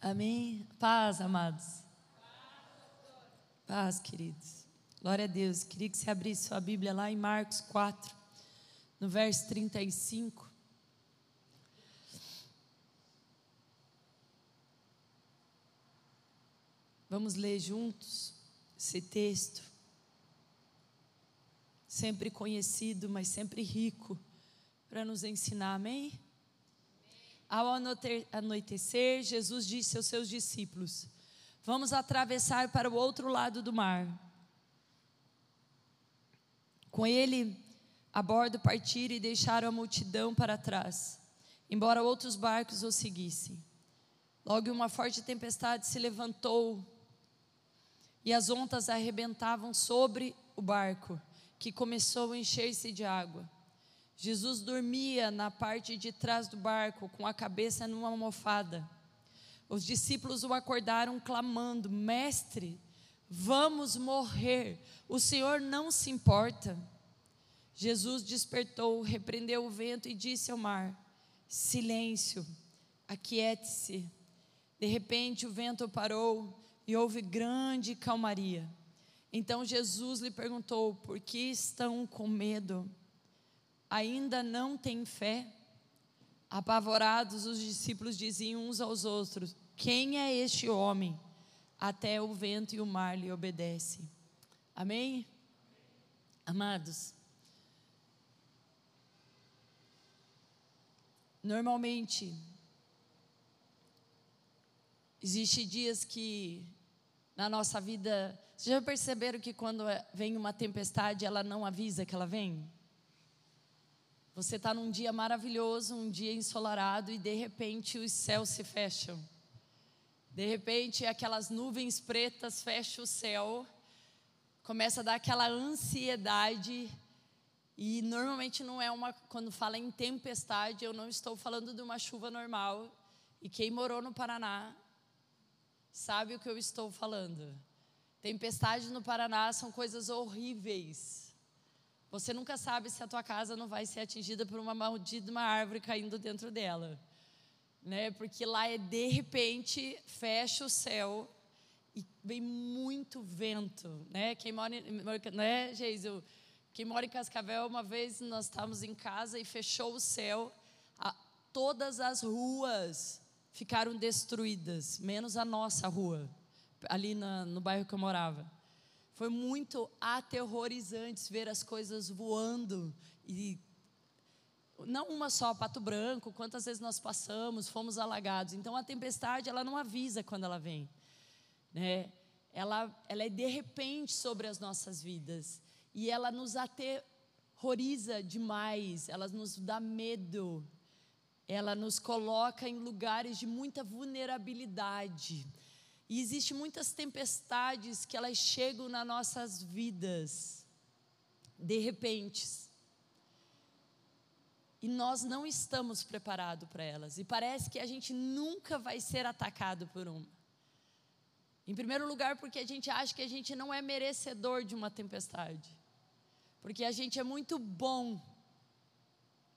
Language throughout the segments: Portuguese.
Amém? Paz, amados. Paz, queridos. Glória a Deus. Queria que você abrisse sua Bíblia lá em Marcos 4, no verso 35. Vamos ler juntos esse texto. Sempre conhecido, mas sempre rico para nos ensinar, amém? Ao anoitecer, Jesus disse aos seus discípulos: Vamos atravessar para o outro lado do mar. Com ele a bordo partiram e deixaram a multidão para trás, embora outros barcos o seguissem. Logo uma forte tempestade se levantou e as ondas arrebentavam sobre o barco, que começou a encher-se de água. Jesus dormia na parte de trás do barco, com a cabeça numa almofada. Os discípulos o acordaram clamando: Mestre, vamos morrer, o Senhor não se importa. Jesus despertou, repreendeu o vento e disse ao mar: Silêncio, aquiete-se. De repente o vento parou e houve grande calmaria. Então Jesus lhe perguntou: Por que estão com medo? Ainda não têm fé? Apavorados, os discípulos diziam uns aos outros: Quem é este homem? Até o vento e o mar lhe obedecem. Amém? Amados, normalmente, existe dias que na nossa vida, vocês já perceberam que quando vem uma tempestade, ela não avisa que ela vem? Você está num dia maravilhoso, um dia ensolarado, e de repente os céus se fecham. De repente, aquelas nuvens pretas fecham o céu, começa a dar aquela ansiedade. E normalmente não é uma. Quando fala em tempestade, eu não estou falando de uma chuva normal. E quem morou no Paraná sabe o que eu estou falando. Tempestade no Paraná são coisas horríveis. Você nunca sabe se a tua casa não vai ser atingida por uma maldita uma árvore caindo dentro dela. Né? Porque lá é de repente fecha o céu e vem muito vento, né? Quem mora, né, Geisel? Quem mora em Cascavel, uma vez nós estávamos em casa e fechou o céu, a, todas as ruas ficaram destruídas, menos a nossa rua, ali na, no bairro que eu morava. Foi muito aterrorizante ver as coisas voando e não uma só, Pato Branco, quantas vezes nós passamos, fomos alagados. Então a tempestade, ela não avisa quando ela vem, né? Ela, ela é de repente sobre as nossas vidas e ela nos aterroriza demais, ela nos dá medo, ela nos coloca em lugares de muita vulnerabilidade. E existem muitas tempestades que elas chegam nas nossas vidas, de repente. E nós não estamos preparados para elas. E parece que a gente nunca vai ser atacado por uma. Em primeiro lugar, porque a gente acha que a gente não é merecedor de uma tempestade. Porque a gente é muito bom.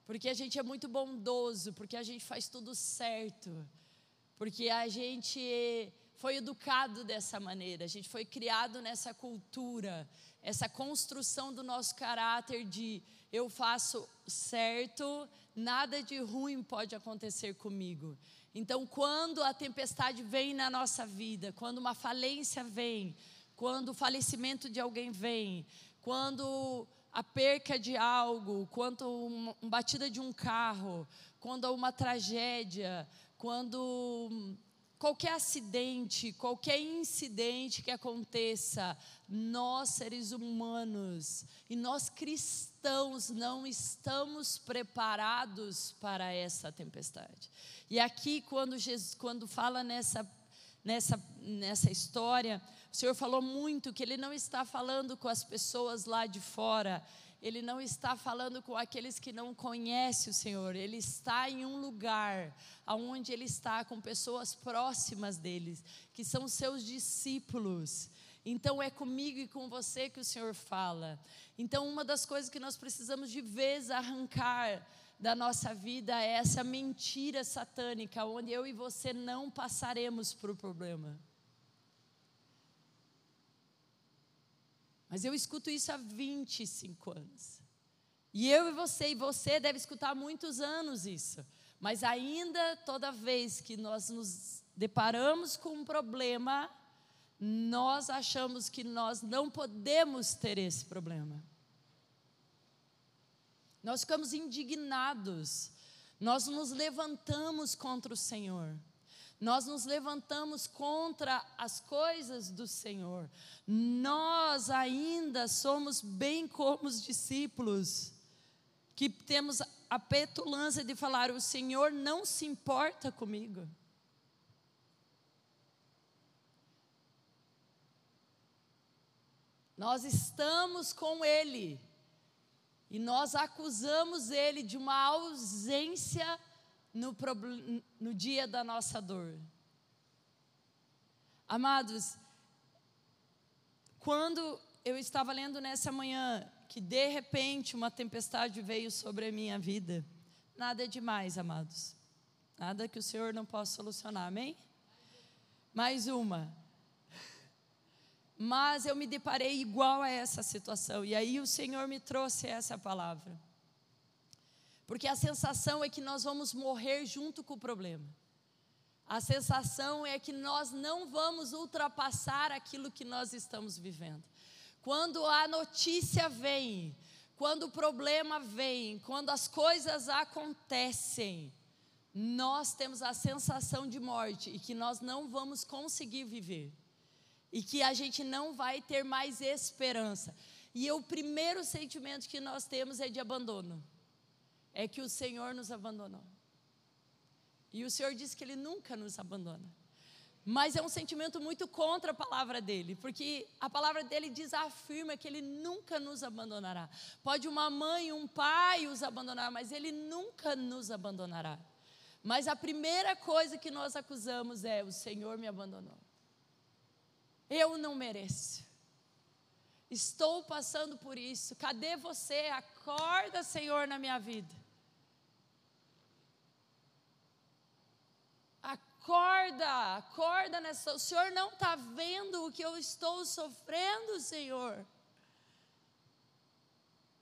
Porque a gente é muito bondoso. Porque a gente faz tudo certo. Porque a gente foi educado dessa maneira, a gente foi criado nessa cultura, essa construção do nosso caráter de eu faço certo, nada de ruim pode acontecer comigo. Então, quando a tempestade vem na nossa vida, quando uma falência vem, quando o falecimento de alguém vem, quando a perca de algo, quando uma, batida de um carro, quando uma tragédia, quando qualquer acidente, qualquer incidente que aconteça, nós seres humanos e nós cristãos não estamos preparados para essa tempestade. E aqui quando Jesus quando fala nessa nessa nessa história, o Senhor falou muito que ele não está falando com as pessoas lá de fora, ele não está falando com aqueles que não conhecem o Senhor, ele está em um lugar onde ele está com pessoas próximas deles, que são seus discípulos. Então é comigo e com você que o Senhor fala. Então, uma das coisas que nós precisamos de vez arrancar da nossa vida é essa mentira satânica, onde eu e você não passaremos por problema. Mas eu escuto isso há 25 anos. E eu e você, e você deve escutar há muitos anos isso. Mas ainda, toda vez que nós nos deparamos com um problema, nós achamos que nós não podemos ter esse problema. Nós ficamos indignados, nós nos levantamos contra o Senhor. Nós nos levantamos contra as coisas do Senhor. Nós ainda somos bem como os discípulos, que temos a petulância de falar: o Senhor não se importa comigo. Nós estamos com Ele e nós acusamos Ele de uma ausência no, no dia da nossa dor. Amados, quando eu estava lendo nessa manhã que de repente uma tempestade veio sobre a minha vida, nada é demais, amados. Nada que o Senhor não possa solucionar, amém? Mais uma mas eu me deparei igual a essa situação. E aí o Senhor me trouxe essa palavra. Porque a sensação é que nós vamos morrer junto com o problema. A sensação é que nós não vamos ultrapassar aquilo que nós estamos vivendo. Quando a notícia vem, quando o problema vem, quando as coisas acontecem, nós temos a sensação de morte e que nós não vamos conseguir viver e que a gente não vai ter mais esperança. E o primeiro sentimento que nós temos é de abandono. É que o Senhor nos abandonou. E o Senhor disse que Ele nunca nos abandona. Mas é um sentimento muito contra a palavra dele, porque a palavra dele desafirma que ele nunca nos abandonará. Pode uma mãe, um pai os abandonar, mas ele nunca nos abandonará. Mas a primeira coisa que nós acusamos é: o Senhor me abandonou. Eu não mereço. Estou passando por isso. Cadê você? Acorda, Senhor, na minha vida. Acorda, acorda nessa. O Senhor não está vendo o que eu estou sofrendo, Senhor.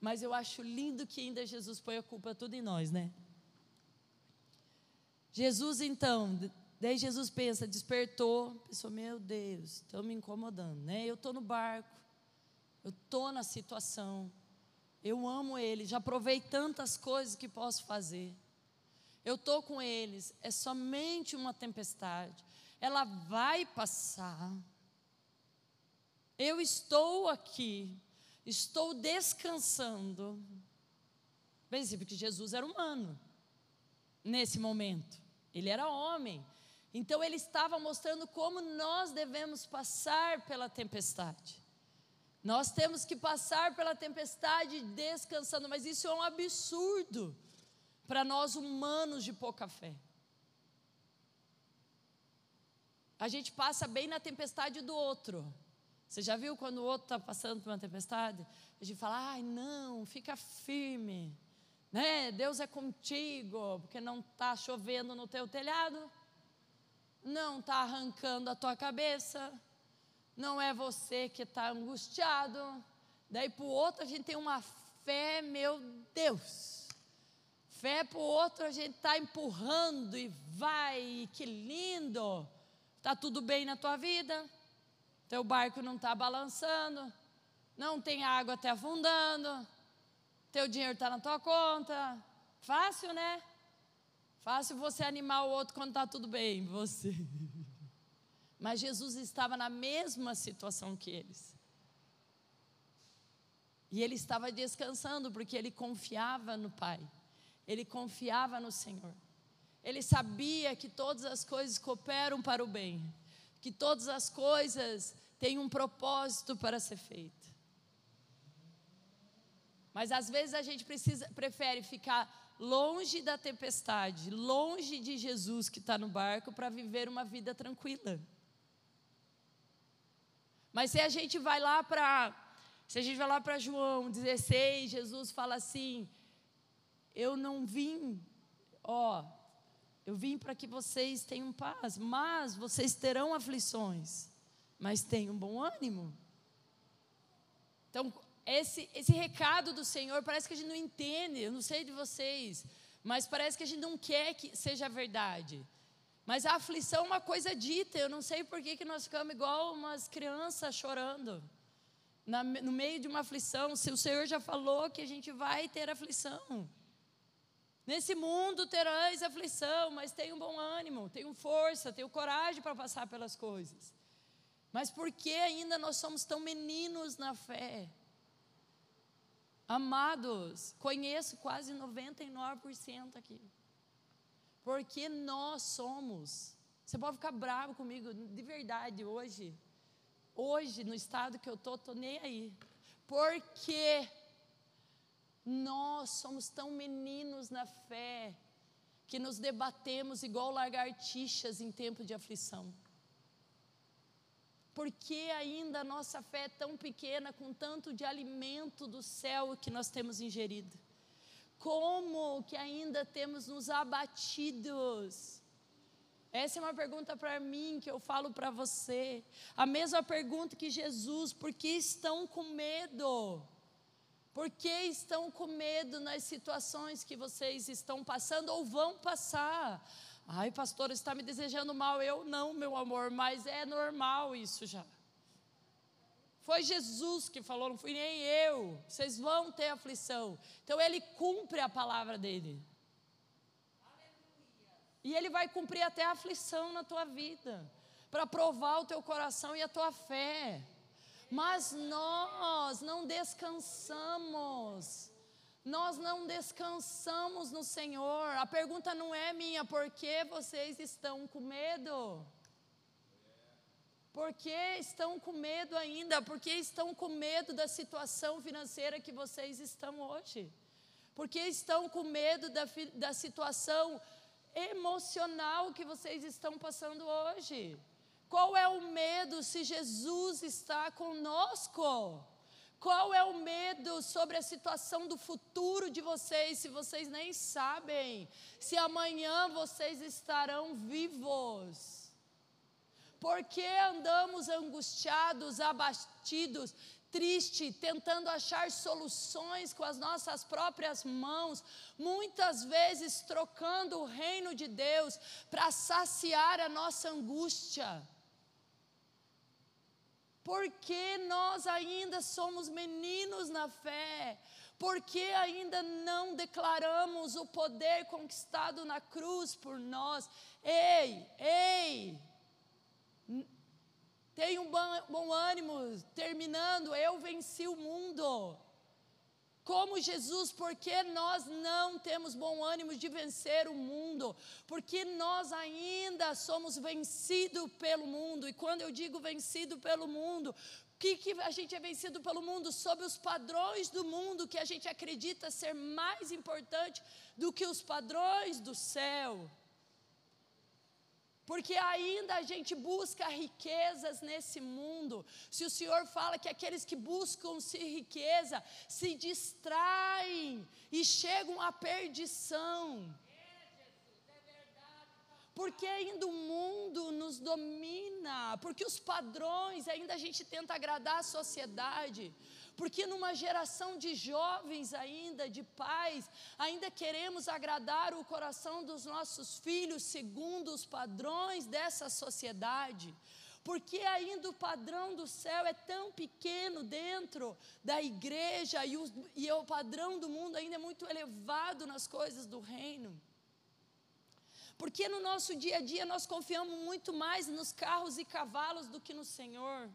Mas eu acho lindo que ainda Jesus põe a culpa tudo em nós, né? Jesus, então, Daí Jesus pensa, despertou, pensou, meu Deus, estão me incomodando, né? Eu estou no barco, eu estou na situação, eu amo ele, já provei tantas coisas que posso fazer. Eu estou com eles, é somente uma tempestade, ela vai passar. Eu estou aqui, estou descansando. Bem, porque Jesus era humano nesse momento, ele era homem, então ele estava mostrando como nós devemos passar pela tempestade. Nós temos que passar pela tempestade descansando, mas isso é um absurdo para nós humanos de pouca fé. A gente passa bem na tempestade do outro. Você já viu quando o outro está passando por uma tempestade? A gente fala, ai não, fica firme, né? Deus é contigo, porque não está chovendo no teu telhado não está arrancando a tua cabeça, não é você que está angustiado. Daí para o outro a gente tem uma fé, meu Deus. Fé para o outro a gente está empurrando e vai, que lindo. Está tudo bem na tua vida, teu barco não está balançando, não tem água até afundando, teu dinheiro está na tua conta. Fácil, né? Fácil você animar o outro quando está tudo bem, você. Mas Jesus estava na mesma situação que eles. E ele estava descansando porque ele confiava no Pai. Ele confiava no Senhor. Ele sabia que todas as coisas cooperam para o bem, que todas as coisas têm um propósito para ser feito. Mas às vezes a gente precisa, prefere ficar longe da tempestade, longe de Jesus que está no barco, para viver uma vida tranquila. Mas se a gente vai lá para se a gente vai lá para João 16, Jesus fala assim: Eu não vim, ó, eu vim para que vocês tenham paz, mas vocês terão aflições, mas tenham bom ânimo. Então, esse, esse recado do Senhor parece que a gente não entende, eu não sei de vocês, mas parece que a gente não quer que seja verdade. Mas a aflição é uma coisa dita, eu não sei por que, que nós ficamos igual umas crianças chorando. Na, no meio de uma aflição, se o Senhor já falou que a gente vai ter aflição. Nesse mundo terás aflição, mas tenham bom ânimo, tenham força, tenham coragem para passar pelas coisas. Mas por que ainda nós somos tão meninos na fé? Amados, conheço quase 99% aqui. Porque nós somos. Você pode ficar bravo comigo, de verdade, hoje. Hoje, no estado que eu estou, estou nem aí. Porque nós somos tão meninos na fé que nos debatemos igual lagartixas em tempo de aflição. Por que ainda a nossa fé é tão pequena com tanto de alimento do céu que nós temos ingerido? Como que ainda temos nos abatidos? Essa é uma pergunta para mim que eu falo para você. A mesma pergunta que Jesus: por que estão com medo? Por que estão com medo nas situações que vocês estão passando ou vão passar? Ai, pastor, está me desejando mal. Eu não, meu amor, mas é normal isso já. Foi Jesus que falou, não fui nem eu. Vocês vão ter aflição. Então ele cumpre a palavra dele. E ele vai cumprir até a aflição na tua vida, para provar o teu coração e a tua fé. Mas nós não descansamos. Nós não descansamos no Senhor. A pergunta não é minha, por que vocês estão com medo? Por que estão com medo ainda? Por que estão com medo da situação financeira que vocês estão hoje? Por que estão com medo da, da situação emocional que vocês estão passando hoje? Qual é o medo se Jesus está conosco? Qual é o medo sobre a situação do futuro de vocês, se vocês nem sabem se amanhã vocês estarão vivos? Por que andamos angustiados, abatidos, tristes, tentando achar soluções com as nossas próprias mãos, muitas vezes trocando o reino de Deus para saciar a nossa angústia? Porque nós ainda somos meninos na fé, porque ainda não declaramos o poder conquistado na cruz por nós. Ei, ei, tenha um bom, bom ânimo, terminando, eu venci o mundo como Jesus, porque nós não temos bom ânimo de vencer o mundo, porque nós ainda somos vencidos pelo mundo, e quando eu digo vencido pelo mundo, que, que a gente é vencido pelo mundo? Sob os padrões do mundo que a gente acredita ser mais importante do que os padrões do céu. Porque ainda a gente busca riquezas nesse mundo. Se o Senhor fala que aqueles que buscam se riqueza se distraem e chegam à perdição. Porque ainda o mundo nos domina, porque os padrões, ainda a gente tenta agradar a sociedade, porque numa geração de jovens ainda, de pais, ainda queremos agradar o coração dos nossos filhos segundo os padrões dessa sociedade. Porque ainda o padrão do céu é tão pequeno dentro da igreja e o, e o padrão do mundo ainda é muito elevado nas coisas do reino. Porque no nosso dia a dia nós confiamos muito mais nos carros e cavalos do que no Senhor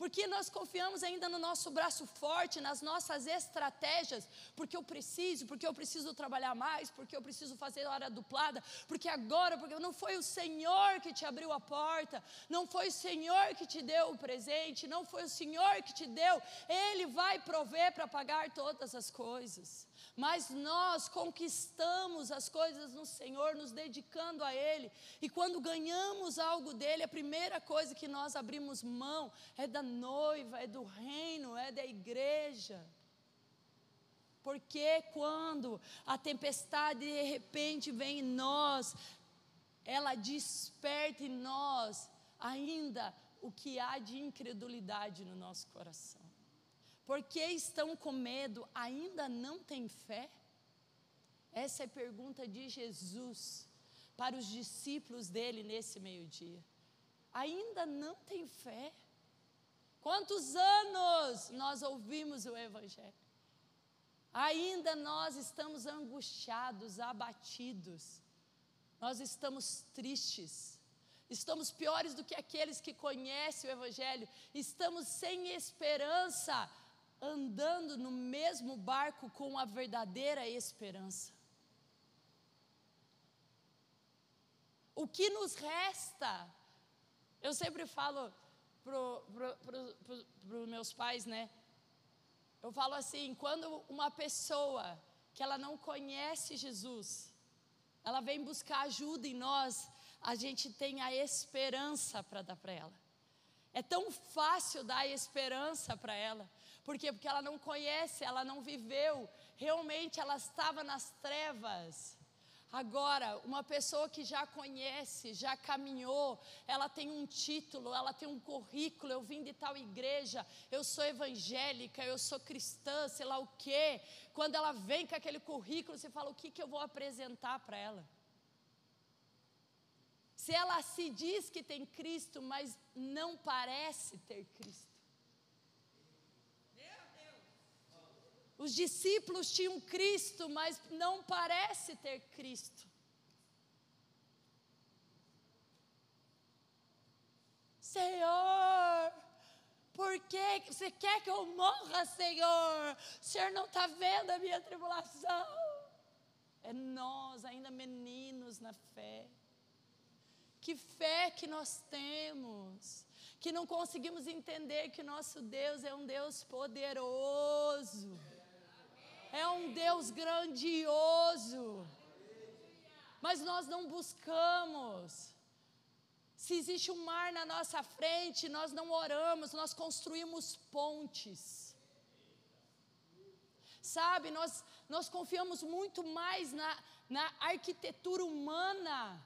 porque nós confiamos ainda no nosso braço forte, nas nossas estratégias, porque eu preciso, porque eu preciso trabalhar mais, porque eu preciso fazer hora duplada, porque agora, porque não foi o Senhor que te abriu a porta, não foi o Senhor que te deu o presente, não foi o Senhor que te deu, Ele vai prover para pagar todas as coisas mas nós conquistamos as coisas no Senhor, nos dedicando a Ele, e quando ganhamos algo dele, a primeira coisa que nós abrimos mão é da noiva, é do reino, é da igreja. Porque quando a tempestade de repente vem em nós, ela desperta em nós ainda o que há de incredulidade no nosso coração. Porque estão com medo, ainda não têm fé? Essa é a pergunta de Jesus para os discípulos dele nesse meio-dia. Ainda não tem fé? Quantos anos nós ouvimos o Evangelho? Ainda nós estamos angustiados, abatidos, nós estamos tristes, estamos piores do que aqueles que conhecem o Evangelho, estamos sem esperança, andando no mesmo barco com a verdadeira esperança. O que nos resta? Eu sempre falo para os meus pais, né? Eu falo assim, quando uma pessoa que ela não conhece Jesus, ela vem buscar ajuda em nós, a gente tem a esperança para dar para ela. É tão fácil dar esperança para ela. Por quê? Porque ela não conhece, ela não viveu. Realmente ela estava nas trevas. Agora, uma pessoa que já conhece, já caminhou, ela tem um título, ela tem um currículo, eu vim de tal igreja, eu sou evangélica, eu sou cristã, sei lá o quê. Quando ela vem com aquele currículo, você fala: o que, que eu vou apresentar para ela? Se ela se diz que tem Cristo, mas não parece ter Cristo. Os discípulos tinham Cristo, mas não parece ter Cristo. Senhor, por que você quer que eu morra, Senhor? O Senhor não está vendo a minha tribulação. É nós, ainda meninos na fé. Que fé que nós temos, que não conseguimos entender que o nosso Deus é um Deus poderoso é um Deus grandioso. Mas nós não buscamos. Se existe um mar na nossa frente, nós não oramos, nós construímos pontes. Sabe, nós, nós confiamos muito mais na, na arquitetura humana,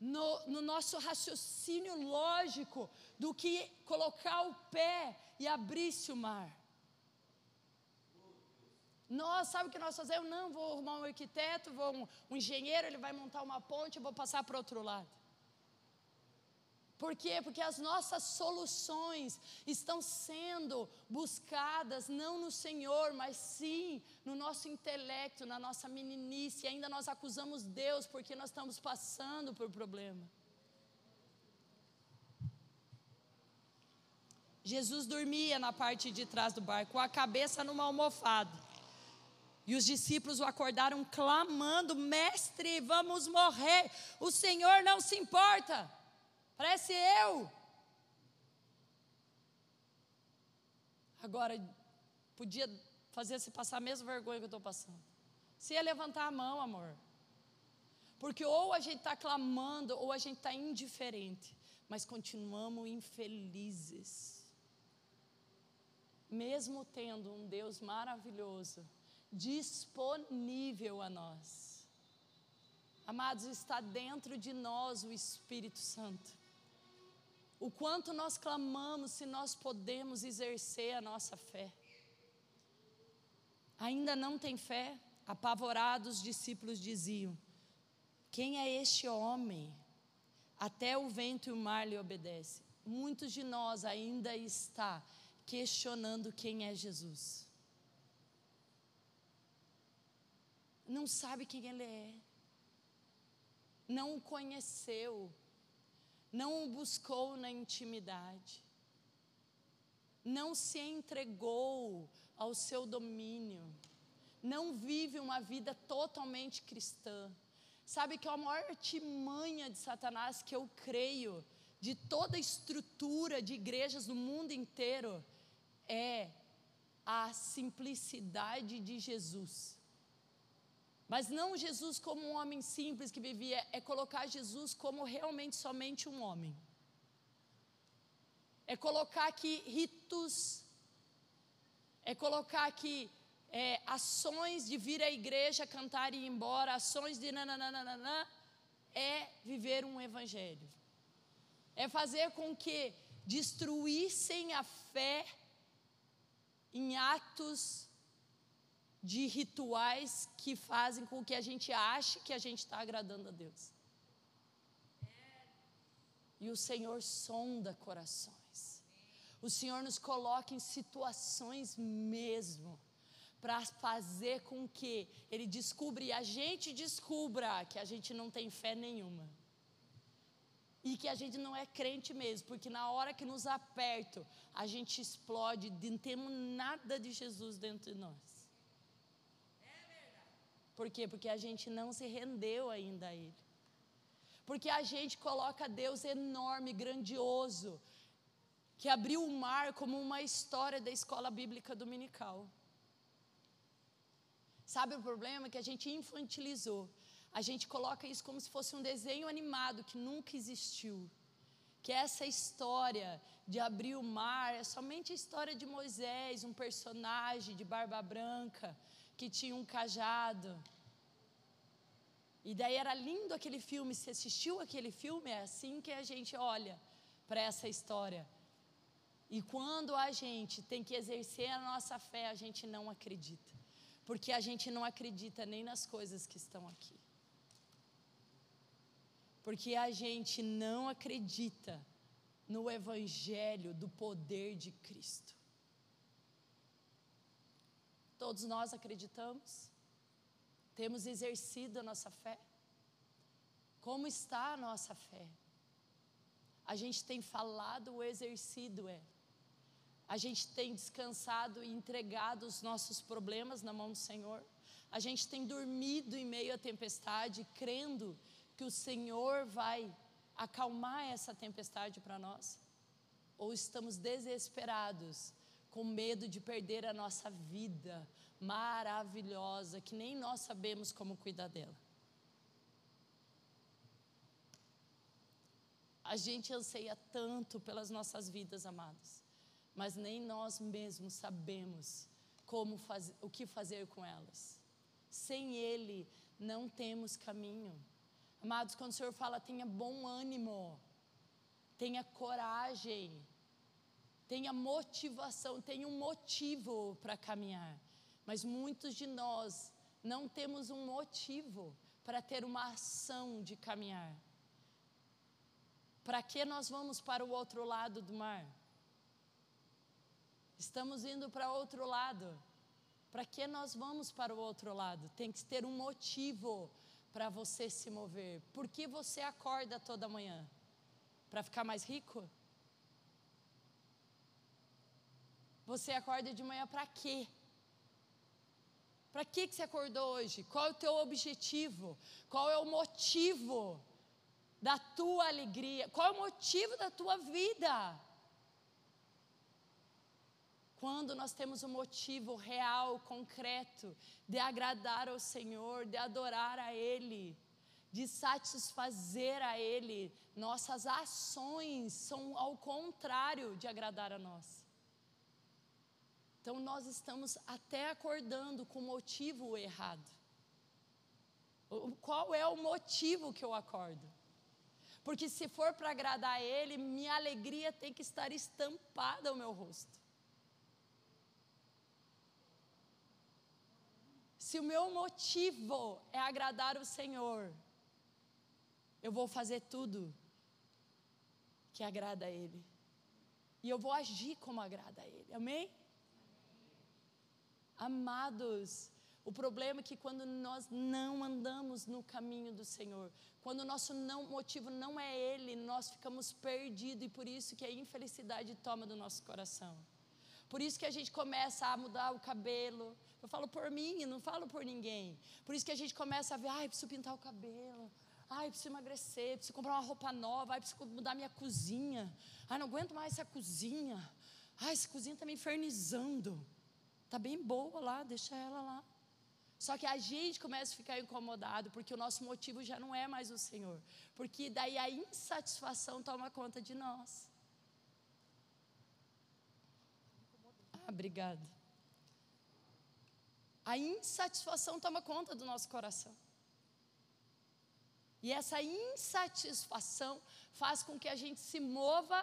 no, no nosso raciocínio lógico, do que colocar o pé e abrir-se o mar. Nós, sabe o que nós fazemos? Não, vou arrumar um arquiteto, vou um, um engenheiro, ele vai montar uma ponte, eu vou passar para outro lado. Por quê? Porque as nossas soluções estão sendo buscadas não no Senhor, mas sim no nosso intelecto, na nossa meninice. E ainda nós acusamos Deus porque nós estamos passando por problema. Jesus dormia na parte de trás do barco, com a cabeça numa almofada. E os discípulos o acordaram clamando: Mestre, vamos morrer. O Senhor não se importa. Parece eu. Agora, podia fazer se passar a mesma vergonha que eu estou passando. Se ia levantar a mão, amor. Porque ou a gente está clamando, ou a gente está indiferente. Mas continuamos infelizes. Mesmo tendo um Deus maravilhoso disponível a nós. Amados, está dentro de nós o Espírito Santo. O quanto nós clamamos se nós podemos exercer a nossa fé. Ainda não tem fé? Apavorados, os discípulos diziam: Quem é este homem? Até o vento e o mar lhe obedecem. Muitos de nós ainda está questionando quem é Jesus. Não sabe quem Ele é, não o conheceu, não o buscou na intimidade, não se entregou ao seu domínio, não vive uma vida totalmente cristã. Sabe que a maior artimanha de Satanás que eu creio, de toda a estrutura de igrejas do mundo inteiro, é a simplicidade de Jesus. Mas não Jesus como um homem simples que vivia, é colocar Jesus como realmente somente um homem. é colocar aqui ritos, é colocar aqui é, ações de vir à igreja, cantar e ir embora, ações de nananana, é viver um evangelho. É fazer com que destruíssem a fé em atos de rituais que fazem com que a gente ache que a gente está agradando a Deus. E o Senhor sonda corações. O Senhor nos coloca em situações mesmo para fazer com que Ele descubra e a gente descubra que a gente não tem fé nenhuma. E que a gente não é crente mesmo, porque na hora que nos aperta, a gente explode, não temos nada de Jesus dentro de nós. Por quê? Porque a gente não se rendeu ainda a Ele. Porque a gente coloca Deus enorme, grandioso, que abriu o mar como uma história da escola bíblica dominical. Sabe o problema? Que a gente infantilizou. A gente coloca isso como se fosse um desenho animado que nunca existiu. Que essa história de abrir o mar é somente a história de Moisés, um personagem de barba branca que tinha um cajado. E daí era lindo aquele filme, se assistiu aquele filme, é assim que a gente olha para essa história. E quando a gente tem que exercer a nossa fé, a gente não acredita. Porque a gente não acredita nem nas coisas que estão aqui. Porque a gente não acredita no Evangelho do poder de Cristo. Todos nós acreditamos? Temos exercido a nossa fé? Como está a nossa fé? A gente tem falado ou exercido ela? A gente tem descansado e entregado os nossos problemas na mão do Senhor? A gente tem dormido em meio à tempestade, crendo que o Senhor vai acalmar essa tempestade para nós? Ou estamos desesperados, com medo de perder a nossa vida, maravilhosa que nem nós sabemos como cuidar dela. A gente anseia tanto pelas nossas vidas, amados, mas nem nós mesmos sabemos como fazer, o que fazer com elas. Sem Ele não temos caminho. Amados, quando o Senhor fala, tenha bom ânimo, tenha coragem, tenha motivação, tenha um motivo para caminhar. Mas muitos de nós não temos um motivo para ter uma ação de caminhar. Para que nós vamos para o outro lado do mar? Estamos indo para outro lado. Para que nós vamos para o outro lado? Tem que ter um motivo para você se mover. Por que você acorda toda manhã? Para ficar mais rico? Você acorda de manhã para quê? Para que, que você acordou hoje? Qual é o teu objetivo? Qual é o motivo da tua alegria? Qual é o motivo da tua vida? Quando nós temos um motivo real, concreto, de agradar ao Senhor, de adorar a Ele, de satisfazer a Ele, nossas ações são ao contrário de agradar a nós. Então nós estamos até acordando com motivo errado. Qual é o motivo que eu acordo? Porque se for para agradar Ele, minha alegria tem que estar estampada ao meu rosto. Se o meu motivo é agradar o Senhor, eu vou fazer tudo que agrada a Ele. E eu vou agir como agrada a Ele. Amém? Amados, o problema é que quando nós não andamos no caminho do Senhor, quando o nosso não, motivo não é Ele, nós ficamos perdidos e por isso que a infelicidade toma do nosso coração. Por isso que a gente começa a mudar o cabelo. Eu falo por mim, não falo por ninguém. Por isso que a gente começa a ver, ai, preciso pintar o cabelo. Ai, preciso emagrecer, preciso comprar uma roupa nova, ai, preciso mudar minha cozinha. Ai, não aguento mais essa cozinha. Ai, essa cozinha está me infernizando. Está bem boa lá, deixa ela lá. Só que a gente começa a ficar incomodado porque o nosso motivo já não é mais o Senhor. Porque daí a insatisfação toma conta de nós. Ah, obrigada. A insatisfação toma conta do nosso coração. E essa insatisfação faz com que a gente se mova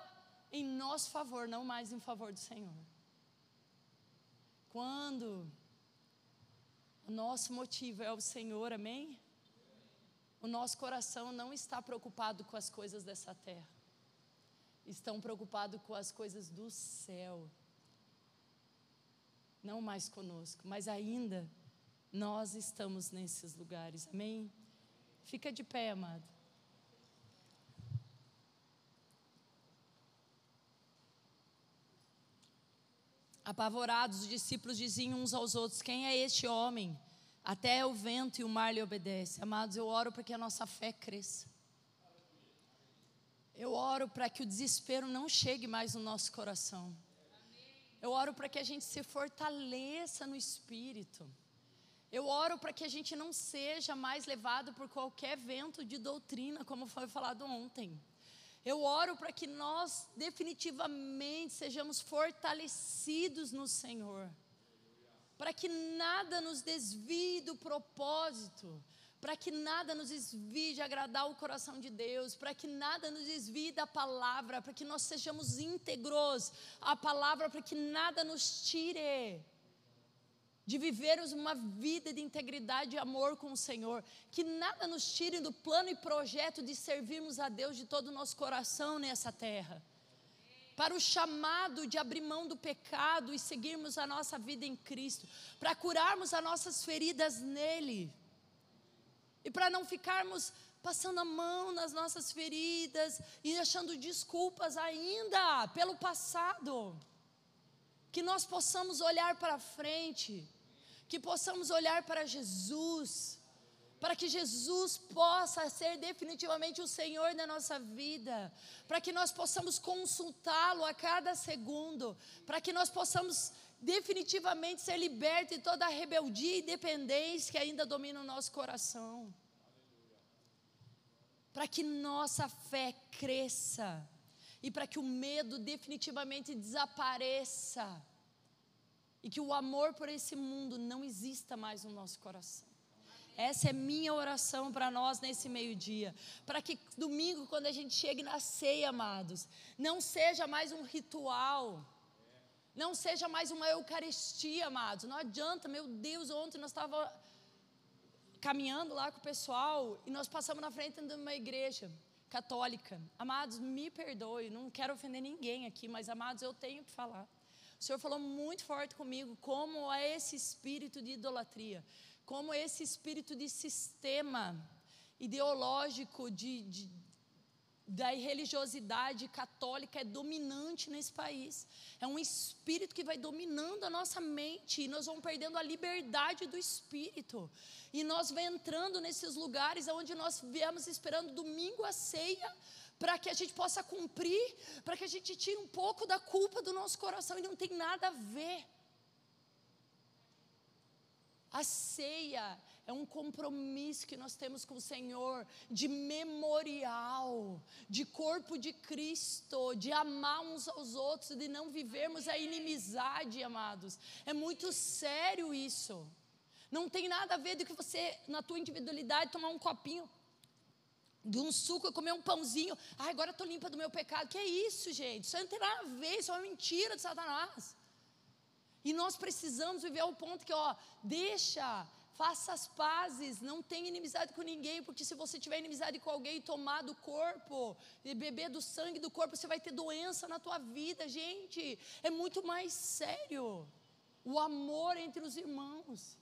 em nosso favor, não mais em favor do Senhor. Quando o nosso motivo é o Senhor, amém? O nosso coração não está preocupado com as coisas dessa terra, estão preocupados com as coisas do céu não mais conosco, mas ainda nós estamos nesses lugares, amém? Fica de pé, amado. Apavorados, os discípulos diziam uns aos outros: Quem é este homem? Até o vento e o mar lhe obedecem. Amados, eu oro para que a nossa fé cresça. Eu oro para que o desespero não chegue mais no nosso coração. Eu oro para que a gente se fortaleça no espírito. Eu oro para que a gente não seja mais levado por qualquer vento de doutrina, como foi falado ontem. Eu oro para que nós definitivamente sejamos fortalecidos no Senhor. Para que nada nos desvie do propósito para que nada nos desvie de agradar o coração de Deus, para que nada nos desvie da palavra, para que nós sejamos íntegros à palavra, para que nada nos tire de vivermos uma vida de integridade e amor com o Senhor, que nada nos tire do plano e projeto de servirmos a Deus de todo o nosso coração nessa terra. Para o chamado de abrir mão do pecado e seguirmos a nossa vida em Cristo, para curarmos as nossas feridas nele e para não ficarmos passando a mão nas nossas feridas e achando desculpas ainda pelo passado. Que nós possamos olhar para frente, que possamos olhar para Jesus, para que Jesus possa ser definitivamente o Senhor da nossa vida, para que nós possamos consultá-lo a cada segundo, para que nós possamos definitivamente ser liberto de toda a rebeldia e dependência que ainda domina o nosso coração. Para que nossa fé cresça e para que o medo definitivamente desapareça e que o amor por esse mundo não exista mais no nosso coração. Essa é minha oração para nós nesse meio-dia. Para que domingo, quando a gente chegue na ceia, amados, não seja mais um ritual não seja mais uma Eucaristia, amados. Não adianta, meu Deus, ontem nós estávamos caminhando lá com o pessoal e nós passamos na frente de uma igreja católica. Amados, me perdoe, não quero ofender ninguém aqui, mas amados, eu tenho que falar. O Senhor falou muito forte comigo como é esse espírito de idolatria, como esse espírito de sistema ideológico, de, de da religiosidade católica é dominante nesse país. É um espírito que vai dominando a nossa mente e nós vamos perdendo a liberdade do espírito. E nós vamos entrando nesses lugares onde nós viemos esperando domingo a ceia para que a gente possa cumprir, para que a gente tire um pouco da culpa do nosso coração e não tem nada a ver. A ceia é um compromisso que nós temos com o Senhor, de memorial, de corpo de Cristo, de amar uns aos outros, de não vivermos a inimizade, amados. É muito sério isso. Não tem nada a ver de que você, na tua individualidade, tomar um copinho de um suco, comer um pãozinho. Ah, agora estou limpa do meu pecado. Que é isso, gente? Isso não tem nada a ver, isso é uma mentira de Satanás. E nós precisamos viver ao ponto que, ó, deixa Faça as pazes, não tenha inimizade com ninguém, porque se você tiver inimizade com alguém e tomar do corpo, e beber do sangue do corpo, você vai ter doença na tua vida, gente. É muito mais sério o amor entre os irmãos.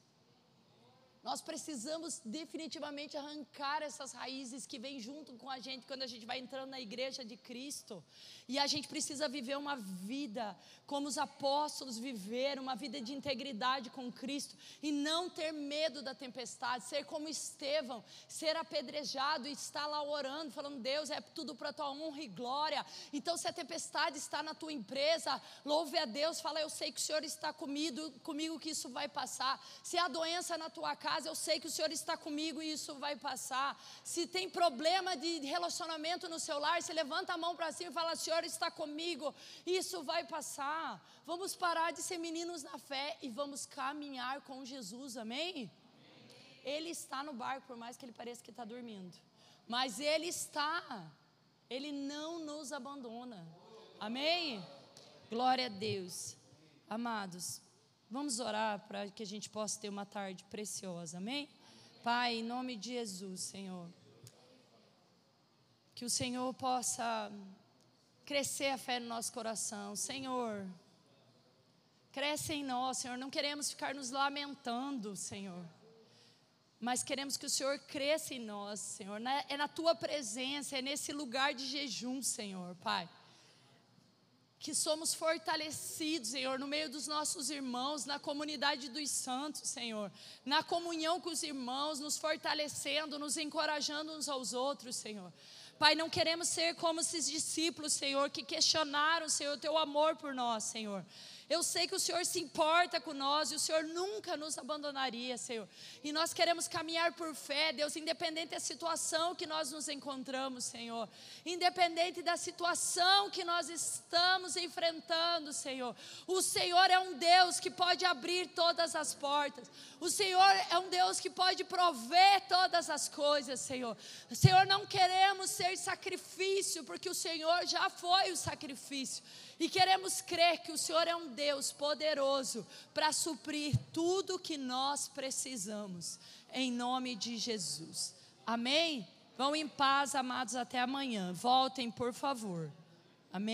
Nós precisamos definitivamente arrancar essas raízes que vêm junto com a gente quando a gente vai entrando na igreja de Cristo. E a gente precisa viver uma vida como os apóstolos viveram, uma vida de integridade com Cristo e não ter medo da tempestade, ser como Estevão, ser apedrejado e estar lá orando, falando: Deus, é tudo para tua honra e glória. Então, se a tempestade está na tua empresa, louve a Deus, fala: Eu sei que o Senhor está comigo, comigo que isso vai passar. Se a doença na tua casa, casa, eu sei que o Senhor está comigo e isso vai passar. Se tem problema de relacionamento no seu lar, você levanta a mão para cima e fala: Senhor está comigo, isso vai passar. Vamos parar de ser meninos na fé e vamos caminhar com Jesus, amém? Ele está no barco, por mais que ele pareça que está dormindo, mas Ele está, Ele não nos abandona, amém? Glória a Deus, amados. Vamos orar para que a gente possa ter uma tarde preciosa, amém? Pai, em nome de Jesus, Senhor. Que o Senhor possa crescer a fé no nosso coração. Senhor, cresce em nós, Senhor. Não queremos ficar nos lamentando, Senhor. Mas queremos que o Senhor cresça em nós, Senhor. É na tua presença, é nesse lugar de jejum, Senhor, Pai que somos fortalecidos, Senhor, no meio dos nossos irmãos, na comunidade dos santos, Senhor, na comunhão com os irmãos, nos fortalecendo, nos encorajando uns aos outros, Senhor. Pai, não queremos ser como esses discípulos, Senhor, que questionaram, Senhor, o teu amor por nós, Senhor. Eu sei que o Senhor se importa com nós e o Senhor nunca nos abandonaria, Senhor. E nós queremos caminhar por fé, Deus, independente da situação que nós nos encontramos, Senhor. Independente da situação que nós estamos enfrentando, Senhor. O Senhor é um Deus que pode abrir todas as portas. O Senhor é um Deus que pode prover todas as coisas, Senhor. Senhor, não queremos ser sacrifício, porque o Senhor já foi o sacrifício. E queremos crer que o Senhor é um Deus poderoso para suprir tudo que nós precisamos, em nome de Jesus. Amém? Vão em paz, amados, até amanhã. Voltem, por favor.